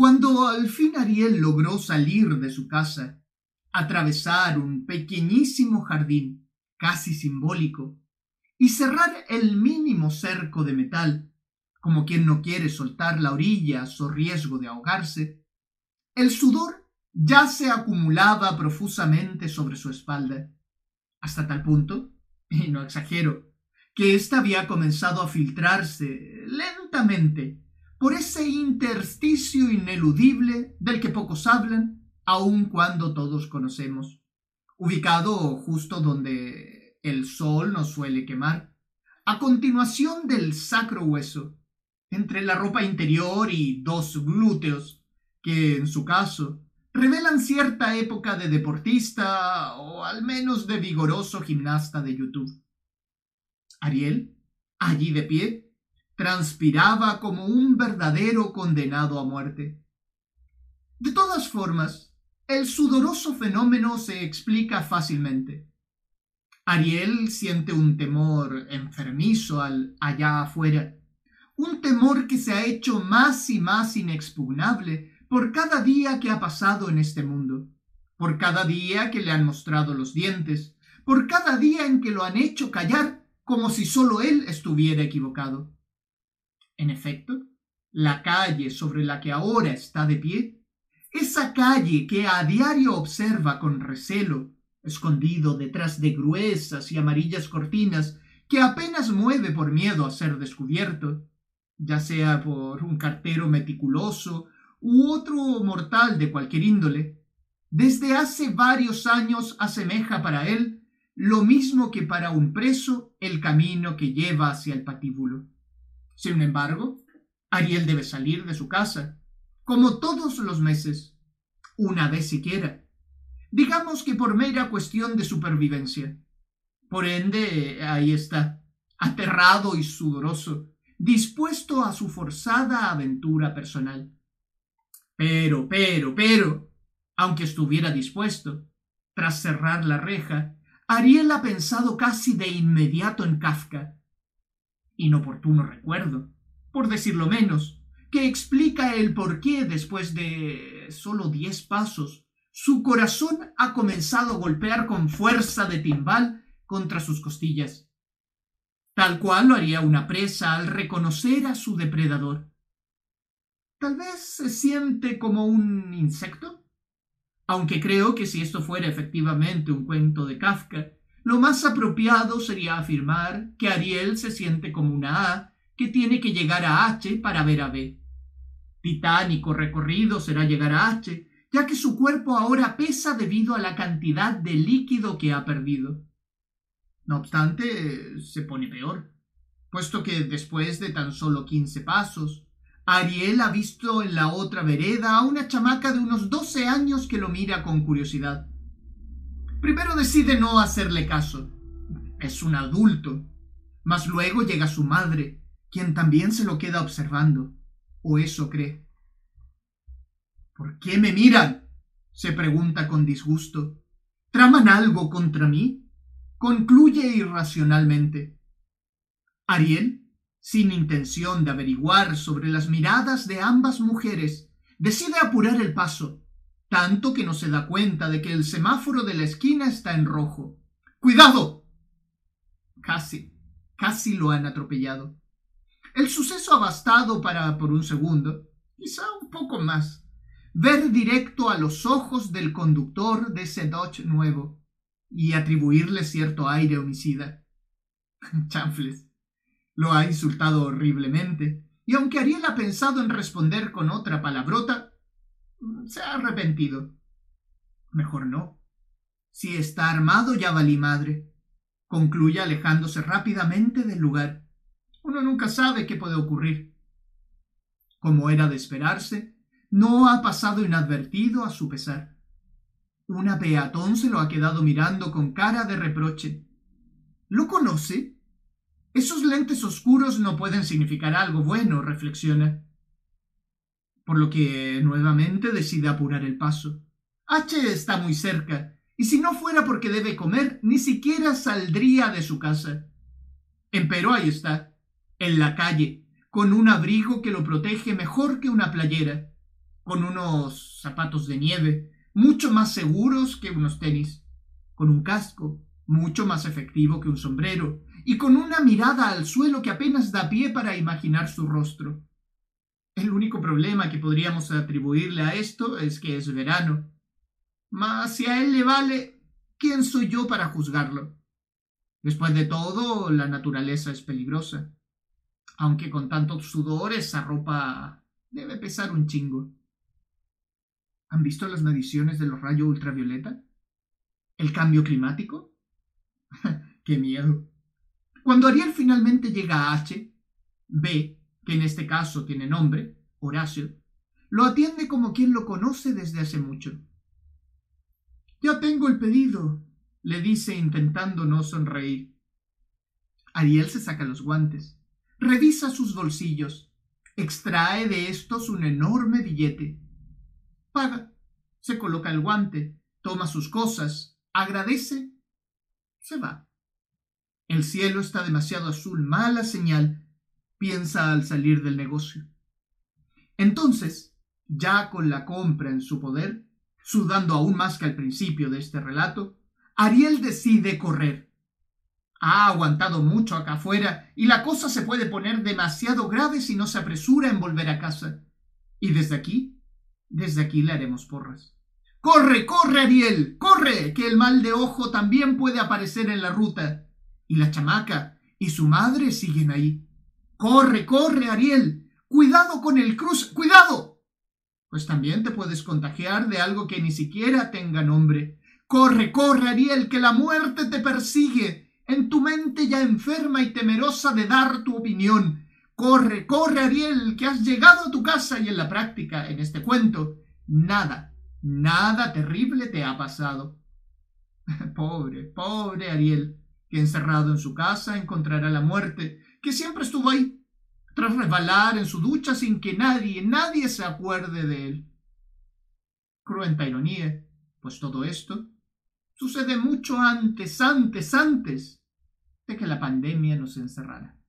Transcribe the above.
Cuando al fin Ariel logró salir de su casa, atravesar un pequeñísimo jardín, casi simbólico, y cerrar el mínimo cerco de metal, como quien no quiere soltar la orilla a riesgo de ahogarse, el sudor ya se acumulaba profusamente sobre su espalda, hasta tal punto, y no exagero, que ésta había comenzado a filtrarse lentamente por ese intersticio ineludible del que pocos hablan, aun cuando todos conocemos, ubicado justo donde el sol nos suele quemar, a continuación del sacro hueso, entre la ropa interior y dos glúteos, que en su caso revelan cierta época de deportista o al menos de vigoroso gimnasta de YouTube. Ariel, allí de pie, transpiraba como un verdadero condenado a muerte. De todas formas, el sudoroso fenómeno se explica fácilmente. Ariel siente un temor enfermizo al allá afuera, un temor que se ha hecho más y más inexpugnable por cada día que ha pasado en este mundo, por cada día que le han mostrado los dientes, por cada día en que lo han hecho callar como si solo él estuviera equivocado. En efecto, la calle sobre la que ahora está de pie, esa calle que a diario observa con recelo, escondido detrás de gruesas y amarillas cortinas que apenas mueve por miedo a ser descubierto, ya sea por un cartero meticuloso u otro mortal de cualquier índole, desde hace varios años asemeja para él lo mismo que para un preso el camino que lleva hacia el patíbulo. Sin embargo, Ariel debe salir de su casa, como todos los meses, una vez siquiera. Digamos que por mera cuestión de supervivencia. Por ende, ahí está, aterrado y sudoroso, dispuesto a su forzada aventura personal. Pero, pero, pero, aunque estuviera dispuesto, tras cerrar la reja, Ariel ha pensado casi de inmediato en Kafka, inoportuno recuerdo, por decirlo menos, que explica el por qué después de solo diez pasos su corazón ha comenzado a golpear con fuerza de timbal contra sus costillas. Tal cual lo haría una presa al reconocer a su depredador. Tal vez se siente como un insecto. Aunque creo que si esto fuera efectivamente un cuento de Kafka, lo más apropiado sería afirmar que Ariel se siente como una A que tiene que llegar a H para ver a B. Titánico recorrido será llegar a H, ya que su cuerpo ahora pesa debido a la cantidad de líquido que ha perdido. No obstante, se pone peor, puesto que después de tan solo quince pasos, Ariel ha visto en la otra vereda a una chamaca de unos doce años que lo mira con curiosidad. Primero decide no hacerle caso. Es un adulto. Mas luego llega su madre, quien también se lo queda observando. O eso cree. ¿Por qué me miran? se pregunta con disgusto. ¿Traman algo contra mí? Concluye irracionalmente. Ariel, sin intención de averiguar sobre las miradas de ambas mujeres, decide apurar el paso tanto que no se da cuenta de que el semáforo de la esquina está en rojo. ¡Cuidado! Casi, casi lo han atropellado. El suceso ha bastado para, por un segundo, quizá un poco más, ver directo a los ojos del conductor de ese Dodge nuevo y atribuirle cierto aire homicida. Chanfles. Lo ha insultado horriblemente, y aunque Ariel ha pensado en responder con otra palabrota, se ha arrepentido. Mejor no. Si está armado ya valí madre. Concluye alejándose rápidamente del lugar. Uno nunca sabe qué puede ocurrir. Como era de esperarse, no ha pasado inadvertido a su pesar. Una peatón se lo ha quedado mirando con cara de reproche. ¿Lo conoce? Esos lentes oscuros no pueden significar algo bueno, reflexiona por lo que nuevamente decide apurar el paso. H está muy cerca, y si no fuera porque debe comer, ni siquiera saldría de su casa. Empero ahí está, en la calle, con un abrigo que lo protege mejor que una playera, con unos zapatos de nieve, mucho más seguros que unos tenis, con un casco, mucho más efectivo que un sombrero, y con una mirada al suelo que apenas da pie para imaginar su rostro. El único problema que podríamos atribuirle a esto es que es verano. Mas si a él le vale, ¿quién soy yo para juzgarlo? Después de todo, la naturaleza es peligrosa. Aunque con tanto sudor esa ropa debe pesar un chingo. ¿Han visto las mediciones de los rayos ultravioleta? ¿El cambio climático? ¡Qué miedo! Cuando Ariel finalmente llega a H, B, que en este caso tiene nombre, Horacio, lo atiende como quien lo conoce desde hace mucho. Ya tengo el pedido, le dice intentando no sonreír. Ariel se saca los guantes, revisa sus bolsillos, extrae de estos un enorme billete. Paga, se coloca el guante, toma sus cosas, agradece, se va. El cielo está demasiado azul, mala señal, piensa al salir del negocio. Entonces, ya con la compra en su poder, sudando aún más que al principio de este relato, Ariel decide correr. Ha aguantado mucho acá afuera y la cosa se puede poner demasiado grave si no se apresura en volver a casa. Y desde aquí, desde aquí le haremos porras. ¡Corre, corre, Ariel! ¡Corre! Que el mal de ojo también puede aparecer en la ruta y la chamaca y su madre siguen ahí. Corre, corre, Ariel. Cuidado con el cruz. Cuidado. Pues también te puedes contagiar de algo que ni siquiera tenga nombre. Corre, corre, Ariel, que la muerte te persigue. En tu mente ya enferma y temerosa de dar tu opinión. Corre, corre, Ariel, que has llegado a tu casa y en la práctica, en este cuento, nada, nada terrible te ha pasado. pobre, pobre Ariel que encerrado en su casa encontrará la muerte, que siempre estuvo ahí, tras resbalar en su ducha sin que nadie, nadie se acuerde de él. Cruenta ironía, pues todo esto sucede mucho antes, antes, antes de que la pandemia nos encerrara.